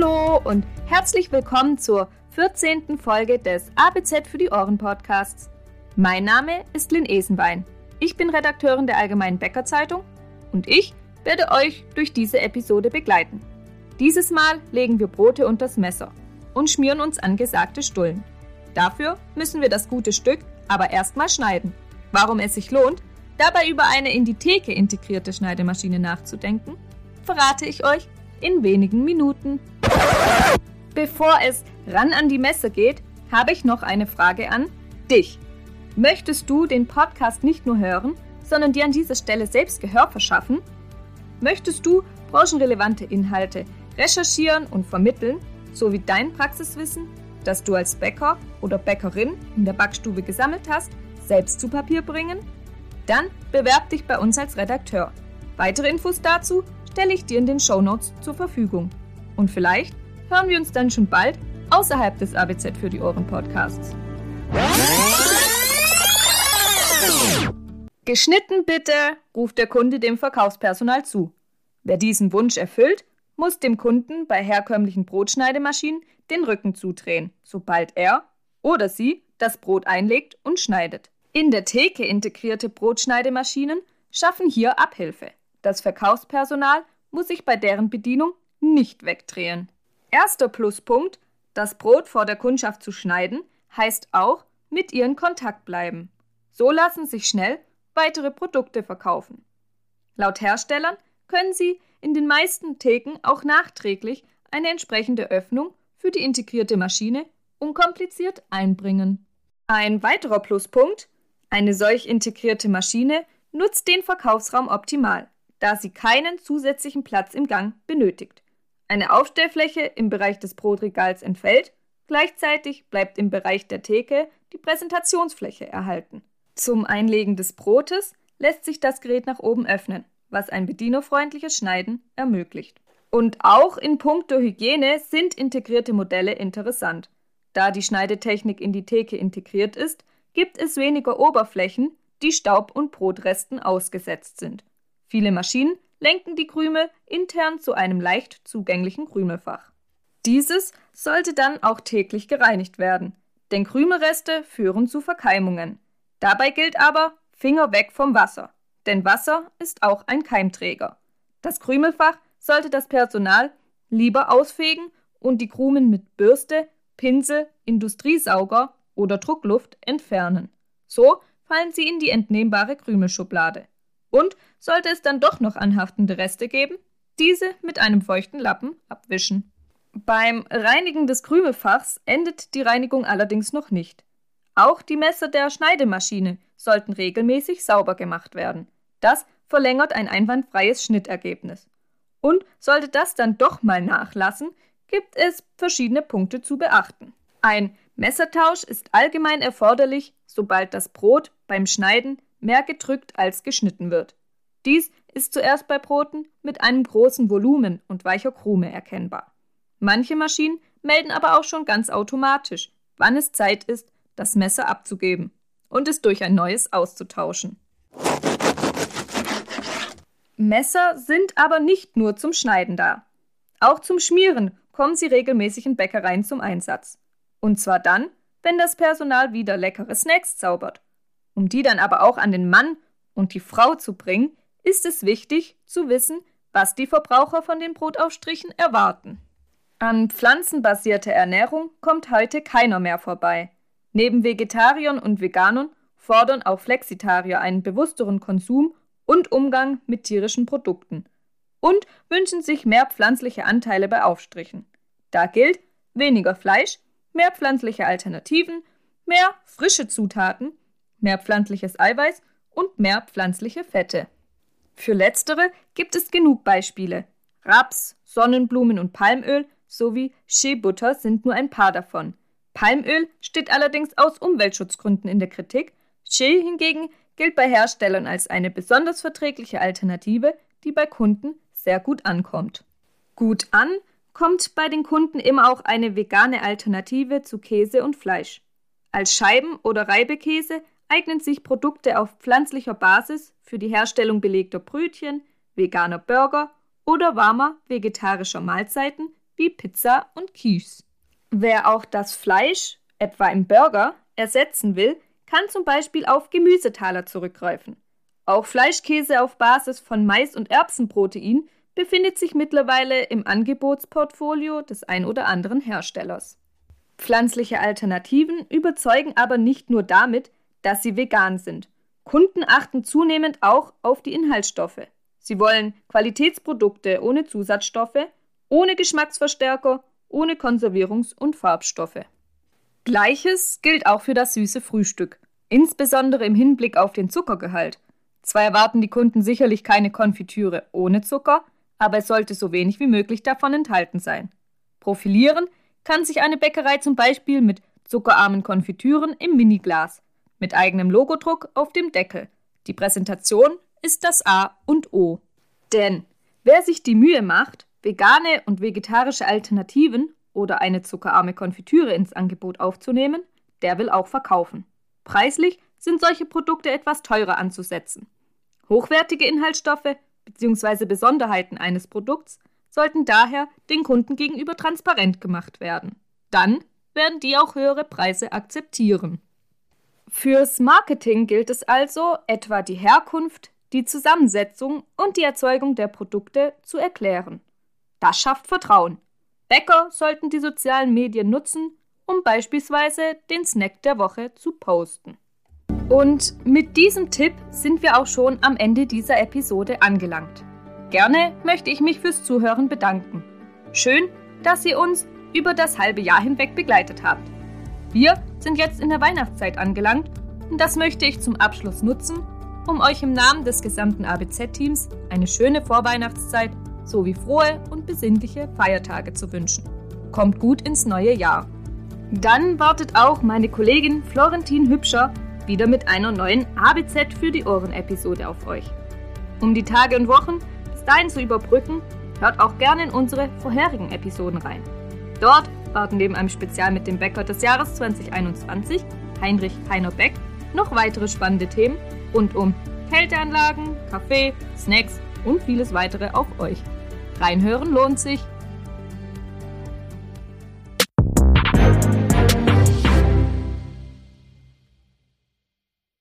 Hallo und herzlich willkommen zur 14. Folge des ABZ für die Ohren Podcasts. Mein Name ist Lynn Esenbein. Ich bin Redakteurin der Allgemeinen Bäckerzeitung und ich werde euch durch diese Episode begleiten. Dieses Mal legen wir Brote unters Messer und schmieren uns angesagte Stullen. Dafür müssen wir das gute Stück aber erstmal schneiden. Warum es sich lohnt, dabei über eine in die Theke integrierte Schneidemaschine nachzudenken, verrate ich euch in wenigen Minuten. Bevor es ran an die Messe geht, habe ich noch eine Frage an dich. Möchtest du den Podcast nicht nur hören, sondern dir an dieser Stelle selbst Gehör verschaffen? Möchtest du branchenrelevante Inhalte recherchieren und vermitteln, sowie dein Praxiswissen, das du als Bäcker oder Bäckerin in der Backstube gesammelt hast, selbst zu Papier bringen? Dann bewerb dich bei uns als Redakteur. Weitere Infos dazu stelle ich dir in den Shownotes zur Verfügung. Und vielleicht hören wir uns dann schon bald außerhalb des ABZ für die Ohren Podcasts. Geschnitten bitte, ruft der Kunde dem Verkaufspersonal zu. Wer diesen Wunsch erfüllt, muss dem Kunden bei herkömmlichen Brotschneidemaschinen den Rücken zudrehen, sobald er oder sie das Brot einlegt und schneidet. In der Theke integrierte Brotschneidemaschinen schaffen hier Abhilfe. Das Verkaufspersonal muss sich bei deren Bedienung nicht wegdrehen. Erster Pluspunkt, das Brot vor der Kundschaft zu schneiden, heißt auch mit ihr in Kontakt bleiben. So lassen sich schnell weitere Produkte verkaufen. Laut Herstellern können sie in den meisten Theken auch nachträglich eine entsprechende Öffnung für die integrierte Maschine unkompliziert einbringen. Ein weiterer Pluspunkt, eine solch integrierte Maschine nutzt den Verkaufsraum optimal da sie keinen zusätzlichen Platz im Gang benötigt. Eine Aufstellfläche im Bereich des Brotregals entfällt, gleichzeitig bleibt im Bereich der Theke die Präsentationsfläche erhalten. Zum Einlegen des Brotes lässt sich das Gerät nach oben öffnen, was ein bedienerfreundliches Schneiden ermöglicht. Und auch in puncto Hygiene sind integrierte Modelle interessant. Da die Schneidetechnik in die Theke integriert ist, gibt es weniger Oberflächen, die Staub und Brotresten ausgesetzt sind. Viele Maschinen lenken die Krümel intern zu einem leicht zugänglichen Krümelfach. Dieses sollte dann auch täglich gereinigt werden, denn Krümelreste führen zu Verkeimungen. Dabei gilt aber Finger weg vom Wasser, denn Wasser ist auch ein Keimträger. Das Krümelfach sollte das Personal lieber ausfegen und die Krumen mit Bürste, Pinsel, Industriesauger oder Druckluft entfernen. So fallen sie in die entnehmbare Krümelschublade. Und sollte es dann doch noch anhaftende Reste geben, diese mit einem feuchten Lappen abwischen. Beim Reinigen des Krümelfachs endet die Reinigung allerdings noch nicht. Auch die Messer der Schneidemaschine sollten regelmäßig sauber gemacht werden. Das verlängert ein einwandfreies Schnittergebnis. Und sollte das dann doch mal nachlassen, gibt es verschiedene Punkte zu beachten. Ein Messertausch ist allgemein erforderlich, sobald das Brot beim Schneiden mehr gedrückt als geschnitten wird. Dies ist zuerst bei Broten mit einem großen Volumen und weicher Krume erkennbar. Manche Maschinen melden aber auch schon ganz automatisch, wann es Zeit ist, das Messer abzugeben und es durch ein neues auszutauschen. Messer sind aber nicht nur zum Schneiden da. Auch zum Schmieren kommen sie regelmäßig in Bäckereien zum Einsatz. Und zwar dann, wenn das Personal wieder leckere Snacks zaubert um die dann aber auch an den Mann und die Frau zu bringen, ist es wichtig zu wissen, was die Verbraucher von den Brotaufstrichen erwarten. An pflanzenbasierte Ernährung kommt heute keiner mehr vorbei. Neben Vegetariern und Veganern fordern auch Flexitarier einen bewussteren Konsum und Umgang mit tierischen Produkten und wünschen sich mehr pflanzliche Anteile bei Aufstrichen. Da gilt weniger Fleisch, mehr pflanzliche Alternativen, mehr frische Zutaten mehr pflanzliches Eiweiß und mehr pflanzliche Fette. Für letztere gibt es genug Beispiele. Raps, Sonnenblumen und Palmöl sowie Shea-Butter sind nur ein paar davon. Palmöl steht allerdings aus Umweltschutzgründen in der Kritik. Shea hingegen gilt bei Herstellern als eine besonders verträgliche Alternative, die bei Kunden sehr gut ankommt. Gut an kommt bei den Kunden immer auch eine vegane Alternative zu Käse und Fleisch. Als Scheiben- oder Reibekäse eignen sich Produkte auf pflanzlicher Basis für die Herstellung belegter Brötchen, veganer Burger oder warmer vegetarischer Mahlzeiten wie Pizza und Quiche. Wer auch das Fleisch, etwa im Burger, ersetzen will, kann zum Beispiel auf Gemüsetaler zurückgreifen. Auch Fleischkäse auf Basis von Mais- und Erbsenprotein befindet sich mittlerweile im Angebotsportfolio des ein oder anderen Herstellers. Pflanzliche Alternativen überzeugen aber nicht nur damit, dass sie vegan sind. Kunden achten zunehmend auch auf die Inhaltsstoffe. Sie wollen Qualitätsprodukte ohne Zusatzstoffe, ohne Geschmacksverstärker, ohne Konservierungs- und Farbstoffe. Gleiches gilt auch für das süße Frühstück, insbesondere im Hinblick auf den Zuckergehalt. Zwar erwarten die Kunden sicherlich keine Konfitüre ohne Zucker, aber es sollte so wenig wie möglich davon enthalten sein. Profilieren kann sich eine Bäckerei zum Beispiel mit zuckerarmen Konfitüren im Miniglas, mit eigenem Logodruck auf dem Deckel. Die Präsentation ist das A und O. Denn wer sich die Mühe macht, vegane und vegetarische Alternativen oder eine zuckerarme Konfitüre ins Angebot aufzunehmen, der will auch verkaufen. Preislich sind solche Produkte etwas teurer anzusetzen. Hochwertige Inhaltsstoffe bzw. Besonderheiten eines Produkts sollten daher den Kunden gegenüber transparent gemacht werden. Dann werden die auch höhere Preise akzeptieren. Fürs Marketing gilt es also, etwa die Herkunft, die Zusammensetzung und die Erzeugung der Produkte zu erklären. Das schafft Vertrauen. Bäcker sollten die sozialen Medien nutzen, um beispielsweise den Snack der Woche zu posten. Und mit diesem Tipp sind wir auch schon am Ende dieser Episode angelangt. Gerne möchte ich mich fürs Zuhören bedanken. Schön, dass ihr uns über das halbe Jahr hinweg begleitet habt. Wir sind jetzt in der Weihnachtszeit angelangt und das möchte ich zum Abschluss nutzen, um euch im Namen des gesamten ABZ-Teams eine schöne Vorweihnachtszeit sowie frohe und besinnliche Feiertage zu wünschen. Kommt gut ins neue Jahr. Dann wartet auch meine Kollegin Florentin Hübscher wieder mit einer neuen ABZ für die Ohren-Episode auf euch. Um die Tage und Wochen bis dahin zu überbrücken, hört auch gerne in unsere vorherigen Episoden rein. Dort warten neben einem Spezial mit dem Bäcker des Jahres 2021, Heinrich Heiner Beck, noch weitere spannende Themen rund um Kälteanlagen, Kaffee, Snacks und vieles weitere auf euch. Reinhören lohnt sich.